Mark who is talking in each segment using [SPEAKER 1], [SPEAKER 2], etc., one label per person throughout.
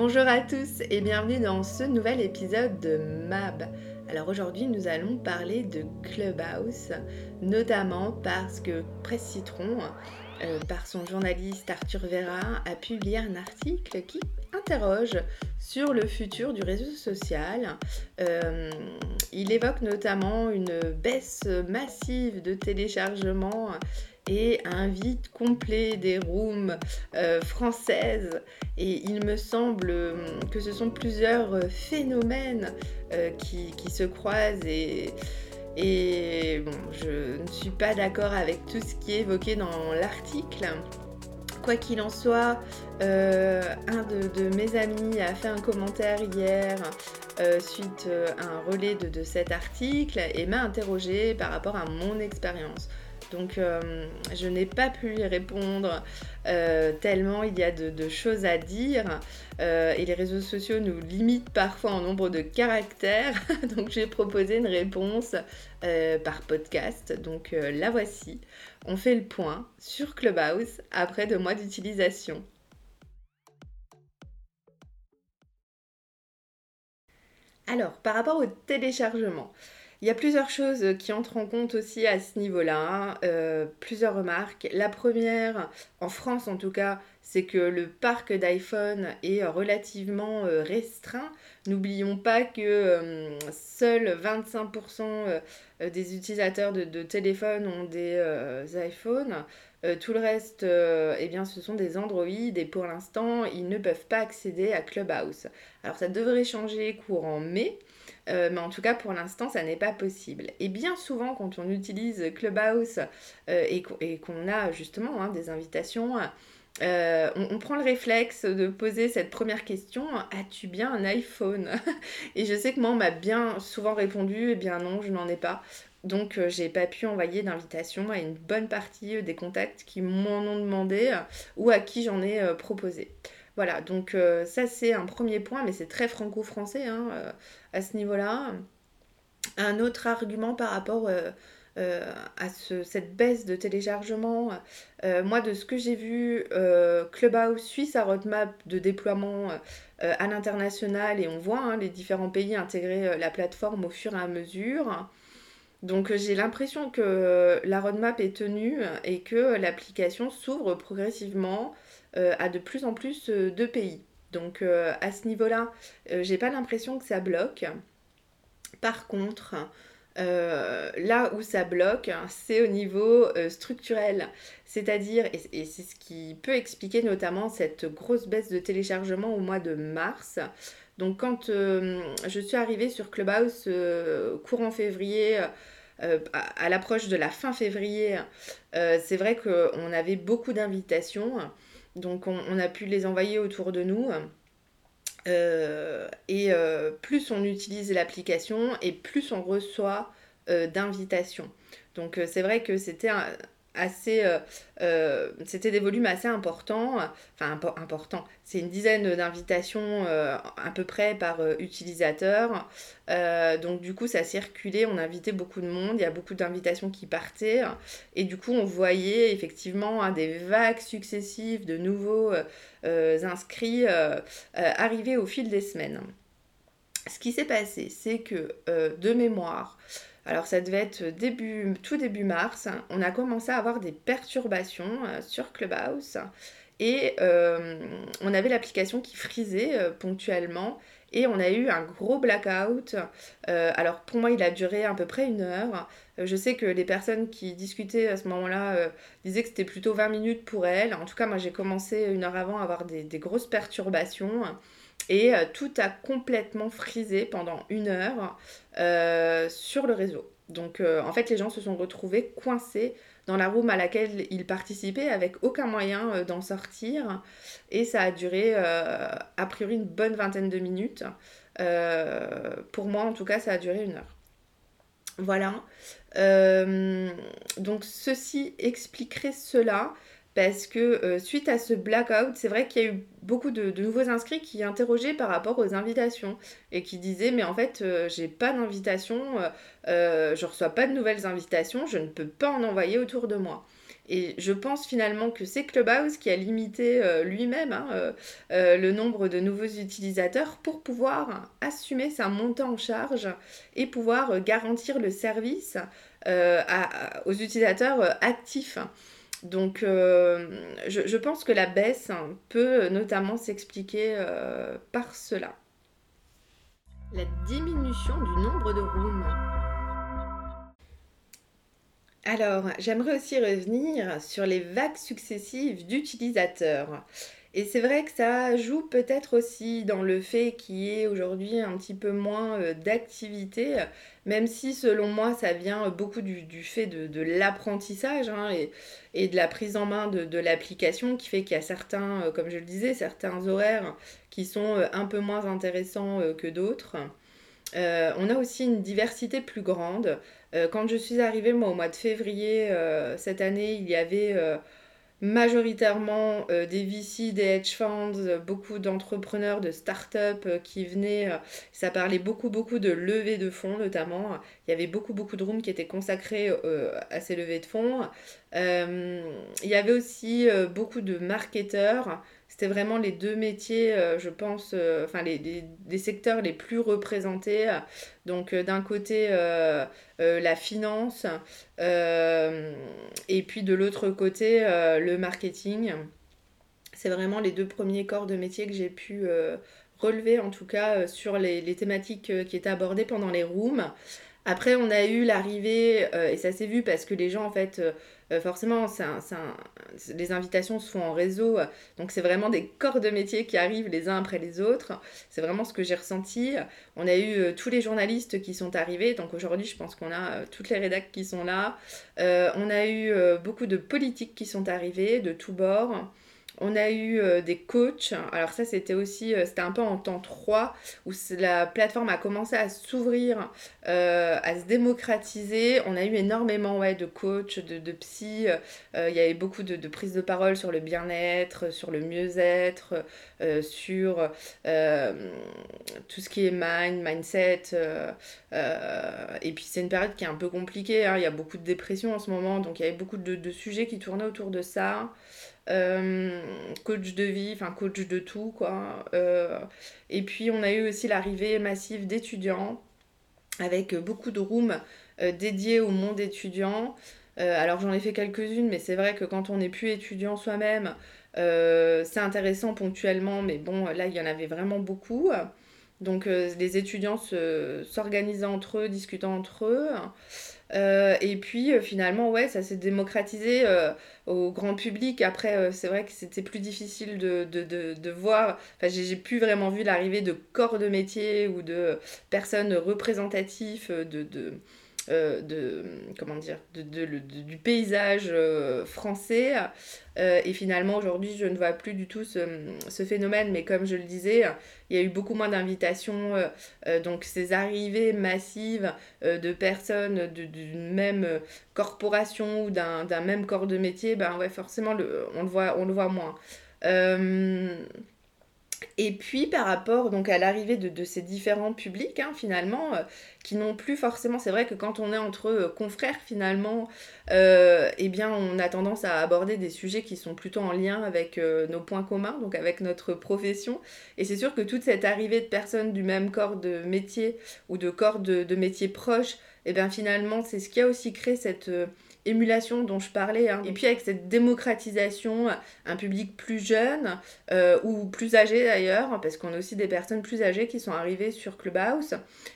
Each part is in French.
[SPEAKER 1] Bonjour à tous et bienvenue dans ce nouvel épisode de MAB. Alors aujourd'hui nous allons parler de Clubhouse, notamment parce que Presse Citron, euh, par son journaliste Arthur Vera, a publié un article qui interroge sur le futur du réseau social. Euh, il évoque notamment une baisse massive de téléchargements et un vide complet des rooms euh, françaises. Et il me semble euh, que ce sont plusieurs phénomènes euh, qui, se croisent et, et bon, je ne suis pas d'accord avec tout ce qui est évoqué dans l'article. Quoi qu'il en soit, un de, mes amis a fait un commentaire hier suite à un relais de cet article et m'a interrogé par rapport à mon expérience. Donc euh, je n'ai pas pu y répondre euh, tellement il y a de, choses à dire euh, et les réseaux sociaux nous limitent parfois en nombre de caractères. Donc j'ai proposé une réponse par podcast. Donc la voici. On fait le point sur Clubhouse après deux mois d'utilisation. Alors, par rapport au téléchargement, il y a plusieurs choses qui entrent en compte aussi à ce niveau-là, euh, plusieurs remarques. La première, en France en tout cas, c'est que le parc d'iPhone est relativement euh, restreint. N'oublions pas que euh, seuls 25% des utilisateurs de, de téléphones ont des iPhones. tout le reste, eh bien, ce sont des Android et pour l'instant, ils ne peuvent pas accéder à Clubhouse. Alors ça devrait changer courant mai. Euh, mais en tout cas, pour l'instant, ça n'est pas possible. Et bien souvent, quand on utilise Clubhouse euh, et qu'on a justement hein, des invitations, euh, on, prend le réflexe de poser cette première question As-tu bien un iPhone Et je sais que moi, on m'a bien souvent répondu Eh bien non, je n'en ai pas. Donc, j'ai pas pu envoyer d'invitation à une bonne partie des contacts qui m'en ont demandé ou à qui j'en ai proposé. Voilà, donc euh, ça c'est un premier point, mais c'est très franco-français hein, euh, à ce niveau-là. Un autre argument par rapport euh, à cette baisse de téléchargement, moi de ce que j'ai vu, Clubhouse suit sa roadmap de déploiement à l'international et on voit hein, les différents pays intégrer la plateforme au fur et à mesure. Donc j'ai l'impression que la roadmap est tenue et que l'application s'ouvre progressivement à de plus en plus euh, de pays. Donc euh, à ce niveau-là, j'ai pas l'impression que ça bloque. Par contre, là où ça bloque, c'est au niveau structurel. C'est-à-dire, et, c'est ce qui peut expliquer notamment cette grosse baisse de téléchargement au mois de mars. Donc quand je suis arrivée sur Clubhouse courant février, à l'approche de la fin février, c'est vrai qu'on avait beaucoup d'invitations. Donc on, a pu les envoyer autour de nous. Euh, et euh, plus on utilise l'application et plus on reçoit euh, d'invitations. Donc c'est vrai que c'était euh, euh, c'était des volumes assez importants, enfin. C'est une dizaine d'invitations euh, à peu près par utilisateur. donc du coup, ça circulait, on invitait beaucoup de monde, il y a beaucoup d'invitations qui partaient. Et du coup, on voyait effectivement hein, des vagues successives de nouveaux inscrits arriver au fil des semaines. Ce qui s'est passé, c'est que de mémoire, alors ça devait être tout début mars, on a commencé à avoir des perturbations euh, sur Clubhouse et euh, on avait l'application qui frisait euh, ponctuellement et on a eu un gros blackout. alors pour moi il a duré à peu près une heure. je sais que les personnes qui discutaient à ce moment-là disaient que c'était plutôt 20 minutes pour elles. En tout cas moi j'ai commencé une heure avant à avoir des grosses perturbations. Et euh, tout a complètement frisé pendant une heure euh, sur le réseau. Donc euh, en fait les gens se sont retrouvés coincés dans la room à laquelle ils participaient avec aucun moyen d'en sortir. Et ça a duré a priori une bonne vingtaine de minutes. pour moi en tout cas ça a duré une heure. Voilà. donc ceci expliquerait cela parce que euh, suite à ce blackout, c'est vrai qu'il y a eu beaucoup de, nouveaux inscrits qui interrogeaient par rapport aux invitations et qui disaient mais en fait euh, j'ai pas d'invitation, euh, je reçois pas de nouvelles invitations, je ne peux pas en envoyer autour de moi. Et je pense finalement que c'est Clubhouse qui a limité euh, lui-même hein, euh, euh, le nombre de nouveaux utilisateurs pour pouvoir assumer sa montée en charge et pouvoir garantir le service aux utilisateurs actifs. Donc je, pense que la baisse peut notamment s'expliquer par cela. La diminution du nombre de rooms. Alors, j'aimerais aussi revenir sur les vagues successives d'utilisateurs. Et c'est vrai que ça joue peut-être aussi dans le fait qu'il y ait aujourd'hui un petit peu moins euh, d'activité, même si selon moi ça vient beaucoup du, fait de, l'apprentissage hein, et, de la prise en main de, l'application qui fait qu'il y a certains, euh, comme je le disais, certains horaires qui sont euh, un peu moins intéressants que d'autres. on a aussi une diversité plus grande. Quand je suis arrivée, moi, au mois de février cette année, il y avait euh, majoritairement des VC, des hedge funds, beaucoup d'entrepreneurs, de start-up qui venaient. ça parlait beaucoup, beaucoup de levée de fonds, notamment. Il y avait beaucoup, beaucoup de rooms qui étaient consacrés à ces levées de fonds. il y avait aussi beaucoup de marketeurs c'était vraiment les deux métiers, euh, je pense, euh, enfin les, secteurs les plus représentés. Donc euh, d'un côté la finance et puis de l'autre côté le marketing. C'est vraiment les deux premiers corps de métier que j'ai pu relever en tout cas sur les, les, thématiques qui étaient abordées pendant les rooms. Après, on a eu l'arrivée, et ça s'est vu parce que les gens, en fait, euh, forcément, les invitations se font en réseau, donc c'est vraiment des corps de métier qui arrivent les uns après les autres. C'est vraiment ce que j'ai ressenti. On a eu euh, tous les journalistes qui sont arrivés, donc aujourd'hui je pense qu'on a euh, toutes les rédacts qui sont là. on a eu beaucoup de politiques qui sont arrivés de tous bords. On a eu euh, des coachs. Alors ça, c'était aussi, euh, c'était un peu en temps 3 où la plateforme a commencé à s'ouvrir, euh, à se démocratiser. On a eu énormément de coachs, de, de psy. il y avait beaucoup de, de prises de parole sur le bien-être, sur le mieux-être, sur tout ce qui est mind, mindset. et puis c'est une période qui est un peu compliquée. Hein. Il y a beaucoup de dépression en ce moment, donc il y avait beaucoup de sujets qui tournaient autour de ça. Euh, coach de vie, enfin coach de tout quoi. Euh, et puis on a eu aussi l'arrivée massive d'étudiants avec beaucoup de rooms euh, dédiés au monde étudiant. alors j'en ai fait quelques-unes, mais c'est vrai que quand on n'est plus étudiant soi-même, c'est intéressant ponctuellement, mais bon là il y en avait vraiment beaucoup. Donc les étudiants s'organisaient entre eux, discutant entre eux. Euh, et puis euh, finalement, ouais, ça s'est démocratisé euh, au grand public. Après, c'est vrai que c'était plus difficile de, de, de, voir. Enfin, j'ai plus vraiment vu l'arrivée de corps de métier ou de personnes représentatives de, euh, de comment dire de, du paysage euh, français. Euh, et finalement aujourd'hui je ne vois plus du tout ce, phénomène. Mais comme je le disais il y a eu beaucoup moins d'invitations donc ces arrivées massives de personnes d'une même corporation ou d'un même corps de métier ben ouais forcément le, on le voit on le voit moins et puis par rapport donc à l'arrivée de, ces différents publics, hein, finalement, euh, qui n'ont plus forcément, c'est vrai que quand on est entre euh, confrères, finalement, euh, eh bien on a tendance à aborder des sujets qui sont plutôt en lien avec nos points communs, donc avec notre profession. Et c'est sûr que toute cette arrivée de personnes du même corps de métier ou de corps de, de métier proches, eh bien finalement c'est ce qui a aussi créé cette émulation dont je parlais. Hein. Et puis avec cette démocratisation, un public plus jeune euh, ou plus âgé d'ailleurs, parce qu'on a aussi des personnes plus âgées qui sont arrivées sur Clubhouse,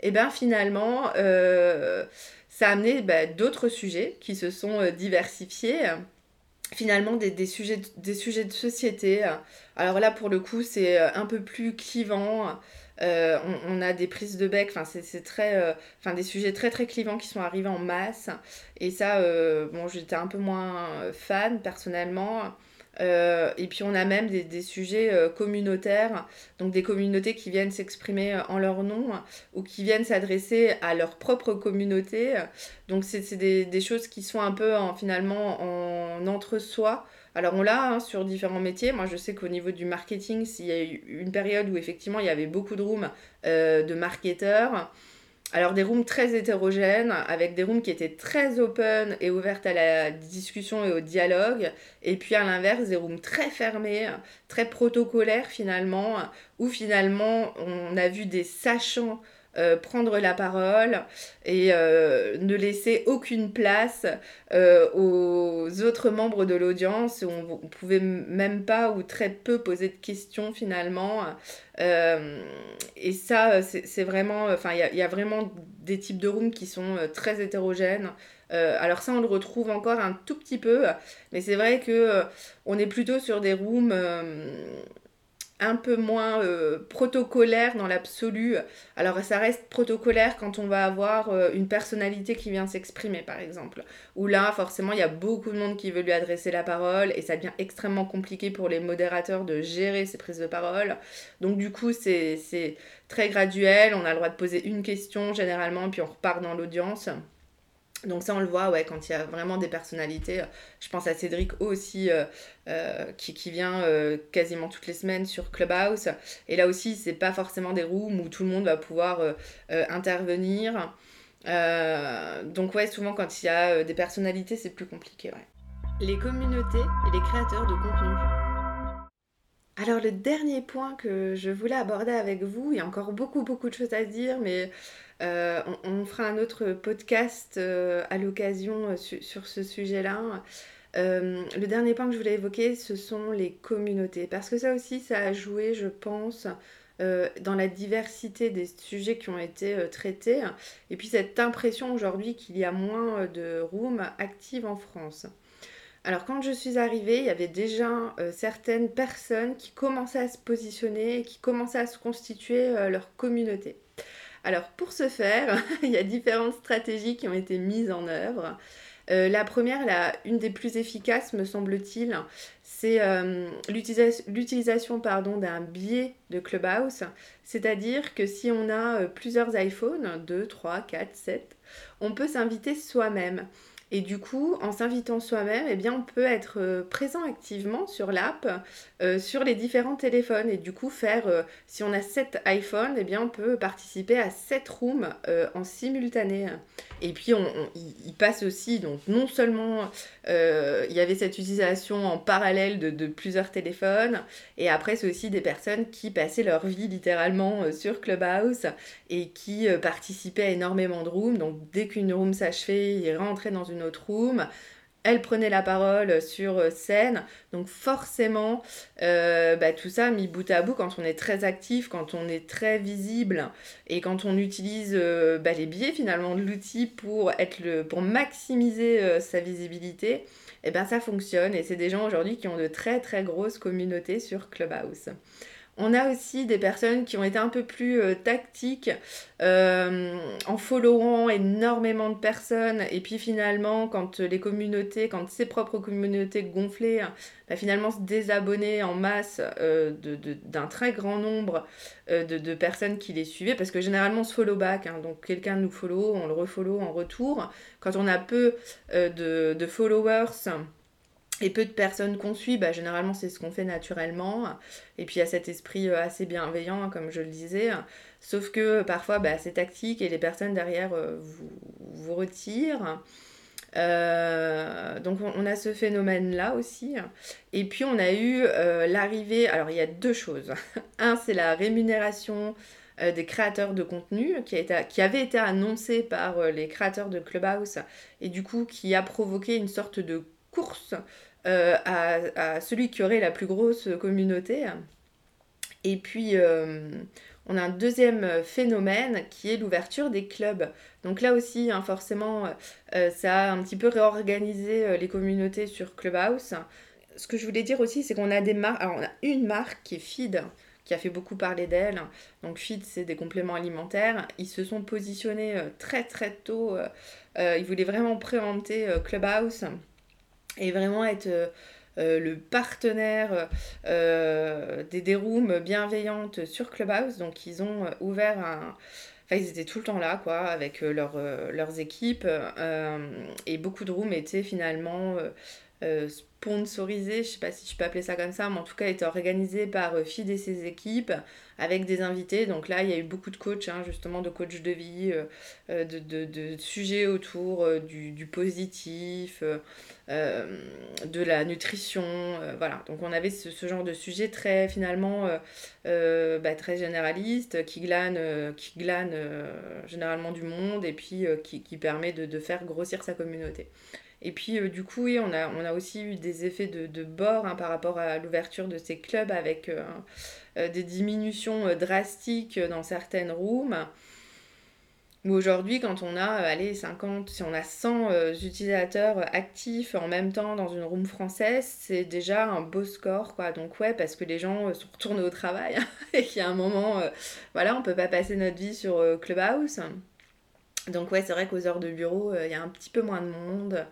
[SPEAKER 1] et bien finalement, euh, ça a amené bah, d'autres sujets qui se sont euh, diversifiés finalement des, des, sujets, des sujets de société. Alors là, pour le coup, c'est un peu plus clivant. Euh, on, a des prises de bec, enfin c'est très, euh, enfin des sujets très très clivants qui sont arrivés en masse. Et ça, euh, bon, j'étais un peu moins fan personnellement. et puis on a même des, sujets communautaires, donc des communautés qui viennent s'exprimer en leur nom ou qui viennent s'adresser à leur propre communauté. Donc c'est des, des, choses qui sont un peu en, finalement en entre-soi alors on l'a hein, sur différents métiers. Moi je sais qu'au niveau du marketing, il y a eu une période où effectivement il y avait beaucoup de rooms euh, de marketeurs. alors des rooms très hétérogènes, avec des rooms qui étaient très open et ouvertes à la discussion et au dialogue, et puis à l'inverse des rooms très fermés, très protocolaires finalement, où finalement on a vu des sachants euh, prendre la parole et euh, ne laisser aucune place euh, aux autres membres de l'audience. On ne pouvait même pas ou très peu poser de questions finalement. et ça, c'est vraiment, enfin, il y, a vraiment des types de rooms qui sont très hétérogènes. alors ça, on le retrouve encore un tout petit peu, mais c'est vrai que on est plutôt sur des rooms un peu moins euh, protocolaire dans l'absolu. Alors ça reste protocolaire quand on va avoir euh, une personnalité qui vient s'exprimer par exemple. Où là forcément il y a beaucoup de monde qui veut lui adresser la parole et ça devient extrêmement compliqué pour les modérateurs de gérer ces prises de parole. Donc du coup c'est très graduel, on a le droit de poser une question généralement puis on repart dans l'audience. Donc ça, on le voit, ouais, quand il y a vraiment des personnalités. Je pense à Cédric aussi, euh, euh, qui, vient euh, quasiment toutes les semaines sur Clubhouse. Et là aussi, c'est pas forcément des rooms où tout le monde va pouvoir intervenir. donc ouais, souvent quand il y a des personnalités, c'est plus compliqué, ouais. Les communautés et les créateurs de contenu. Alors le dernier point que je voulais aborder avec vous, il y a encore beaucoup beaucoup de choses à dire, mais euh, on, fera un autre podcast euh, à l'occasion euh, sur ce sujet-là. le dernier point que je voulais évoquer, ce sont les communautés. Parce que ça aussi, ça a joué, je pense, dans la diversité des sujets qui ont été traités. Et puis cette impression aujourd'hui qu'il y a moins de rooms actives en France. Alors quand je suis arrivée, il y avait déjà certaines personnes qui commençaient à se positionner, qui commençaient à se constituer leur communauté. Alors pour ce faire, il y a différentes stratégies qui ont été mises en œuvre. Euh, la première, une des plus efficaces me semble-t-il, c'est euh, l'utilisation d'un biais de Clubhouse. C'est-à-dire que si on a euh, plusieurs iPhones, 2, 3, 4, 7, on peut s'inviter soi-même. Et du coup, en s'invitant soi-même, eh bien, on peut être euh, présent activement sur l'app, euh, sur les différents téléphones. Et du coup, faire, euh, si on a 7 iPhones, eh bien, on peut participer à 7 rooms en simultané. Et puis, on, il passe aussi, donc non seulement il y avait cette utilisation en parallèle de, plusieurs téléphones, et après, c'est aussi des personnes qui passaient leur vie littéralement sur Clubhouse et qui participaient à énormément de rooms. Donc, dès qu'une room s'achevait, ils rentraient dans une autre room. Elle prenait la parole sur euh, scène. Donc forcément, euh, bah, tout ça mis bout à bout, quand on est très actif, quand on est très visible et quand on utilise euh, bah, les biais finalement de l'outil pour, être le, pour maximiser sa visibilité, et eh ben ça fonctionne. Et c'est des gens aujourd'hui qui ont de très très grosses communautés sur Clubhouse. On a aussi des personnes qui ont été un peu plus euh, tactiques euh, en followant énormément de personnes et puis finalement quand les communautés, quand ses propres communautés gonflaient, bah, finalement se désabonner en masse euh, d'un très grand nombre de, personnes qui les suivaient parce que généralement on se follow back, hein. donc quelqu'un nous follow, on le refollow en retour. Quand on a peu de followers, et peu de personnes qu'on suit, bah, généralement c'est ce qu'on fait naturellement. Et puis il y a cet esprit euh, assez bienveillant, comme je le disais. Sauf que parfois bah, c'est tactique et les personnes derrière euh, vous, vous retirent. Euh, donc on, a ce phénomène-là aussi. Et puis on a eu l'arrivée, alors il y a deux choses. Un, c'est la rémunération des créateurs de contenu qui, a été, qui avait été annoncée par les créateurs de Clubhouse et du coup qui a provoqué une sorte de course euh, à, celui qui aurait la plus grosse communauté. Et puis, euh, on a un deuxième phénomène qui est l'ouverture des clubs. Donc là aussi, hein, forcément, euh, ça a un petit peu réorganisé les communautés sur Clubhouse. Ce que je voulais dire aussi, c'est qu'on a des marques. On a une marque qui est Feed, qui a fait beaucoup parler d'elle. Donc Feed, c'est des compléments alimentaires. Ils se sont positionnés très très tôt. ils voulaient vraiment préempter Clubhouse et vraiment être euh, euh, le partenaire euh, des, des rooms bienveillantes sur Clubhouse. Donc ils ont ouvert un... Enfin, ils étaient tout le temps là, quoi, avec leurs équipes. et beaucoup de rooms étaient finalement sponsorisé, je sais pas si je peux appeler ça comme ça, mais en tout cas était organisé par FID et ses équipes avec des invités. Donc là, il y a eu beaucoup de coachs, hein, justement, de coachs de vie, de, de, de, sujets autour du, du, positif, de la nutrition. voilà, donc on avait ce, ce, genre de sujet très, finalement, bah, très généraliste, qui glane, qui glane généralement du monde et puis qui, qui, permet de, de faire grossir sa communauté. Et puis, euh, du coup, oui, on a, on a aussi eu des effets de, de bord hein, par rapport à l'ouverture de ces clubs avec euh, euh, des diminutions drastiques dans certaines rooms. Où aujourd'hui, quand on a, allez, 50, si on a 100 utilisateurs actifs en même temps dans une room française, c'est déjà un beau score, quoi. Donc, ouais, parce que les gens sont retournés au travail et qu'il y a un moment, voilà, on peut pas passer notre vie sur Clubhouse. Donc, ouais, c'est vrai qu'aux heures de bureau, il y a un petit peu moins de monde.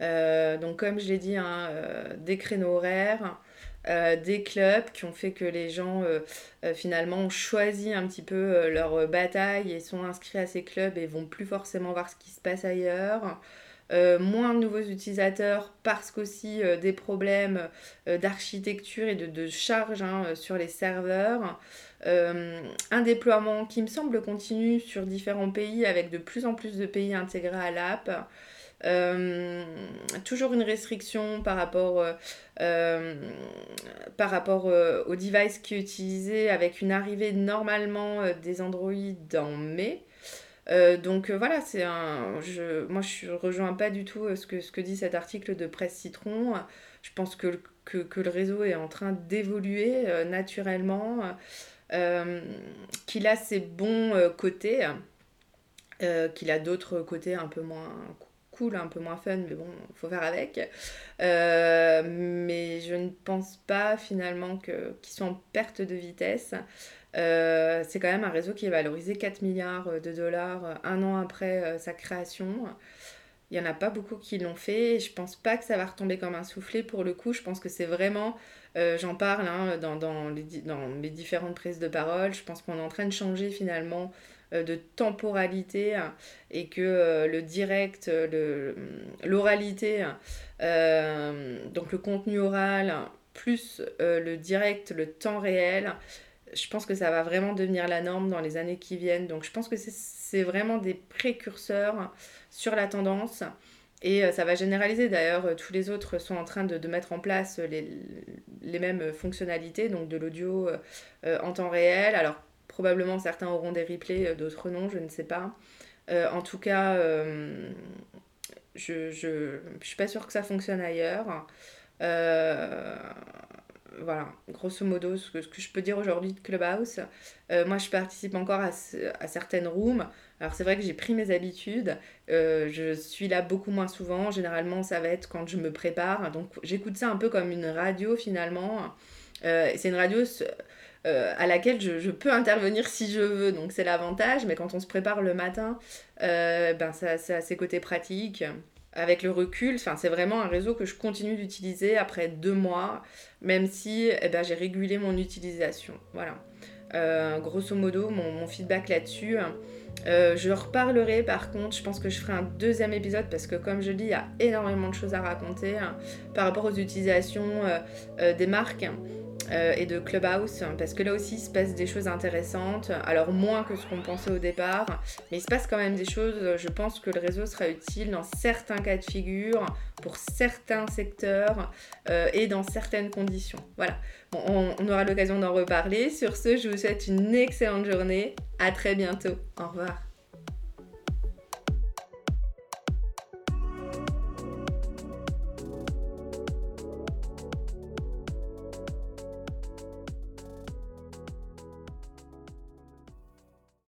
[SPEAKER 1] Euh, donc comme je l'ai dit, hein, euh, des créneaux horaires, euh, des clubs qui ont fait que les gens finalement ont choisi un petit peu leur bataille et sont inscrits à ces clubs et vont plus forcément voir ce qui se passe ailleurs. moins de nouveaux utilisateurs parce qu'aussi des problèmes d'architecture et de, charge hein, sur les serveurs. un déploiement qui me semble continu sur différents pays avec de plus en plus de pays intégrés à l'app. Euh, toujours une restriction par rapport, euh, euh, au device qui est utilisé avec une arrivée normalement des Android en mai. donc voilà, c'est un. Je, moi, je rejoins pas du tout ce que, dit cet article de Presse Citron. Je pense que, que, que le réseau est en train d'évoluer naturellement, qu'il a ses bons côtés, qu'il a d'autres côtés un peu moins cool, un peu moins fun, mais bon, faut faire avec. Euh, mais je ne pense pas finalement qu'ils soient en perte de vitesse. Euh, c'est quand même un réseau qui est valorisé 4 milliards de dollars un an après euh, sa création. Il n'y en a pas beaucoup qui l'ont fait je pense pas que ça va retomber comme un soufflet pour le coup. Je pense que c'est vraiment, j'en parle hein, dans, dans, les, dans mes différentes prises de parole, je pense qu'on est en train de changer finalement euh, de temporalité et que euh, le direct, l'oralité, euh, donc le contenu oral, plus le direct, le temps réel, je pense que ça va vraiment devenir la norme dans les années qui viennent. Donc je pense que c'est vraiment des précurseurs sur la tendance. Et ça va généraliser. D'ailleurs, tous les autres sont en train de, de mettre en place les, les, mêmes fonctionnalités, donc de l'audio en temps réel. Alors, Probablement certains auront des replays, euh, d'autres non, je ne sais pas. Euh, en tout cas, euh, je, je, je, suis pas sûre que ça fonctionne ailleurs. voilà, grosso modo, ce que, je peux dire aujourd'hui de Clubhouse. moi, je participe encore à, à certaines rooms. Alors, c'est vrai que j'ai pris mes habitudes. je suis là beaucoup moins souvent. Généralement, ça va être quand je me prépare. Donc, j'écoute ça un peu comme une radio finalement. c'est une radio euh, à laquelle je, peux intervenir si je veux. Donc c'est l'avantage, mais quand on se prépare le matin, euh, ben ça, a ses côtés pratiques. Avec le recul, c'est vraiment un réseau que je continue d'utiliser après deux mois, même si eh ben, j'ai régulé mon utilisation. Voilà. Euh, grosso modo, mon, mon feedback là-dessus. je reparlerai par contre, je pense que je ferai un deuxième épisode parce que comme je dis, il y a énormément de choses à raconter hein, par rapport aux utilisations des marques. Euh, et de Clubhouse, parce que là aussi il se passe des choses intéressantes, alors moins que ce qu'on pensait au départ, mais il se passe quand même des choses, je pense que le réseau sera utile dans certains cas de figure, pour certains secteurs euh, et dans certaines conditions. Voilà, on, on aura l'occasion d'en reparler. Sur ce, je vous souhaite une excellente journée, à très bientôt, au revoir.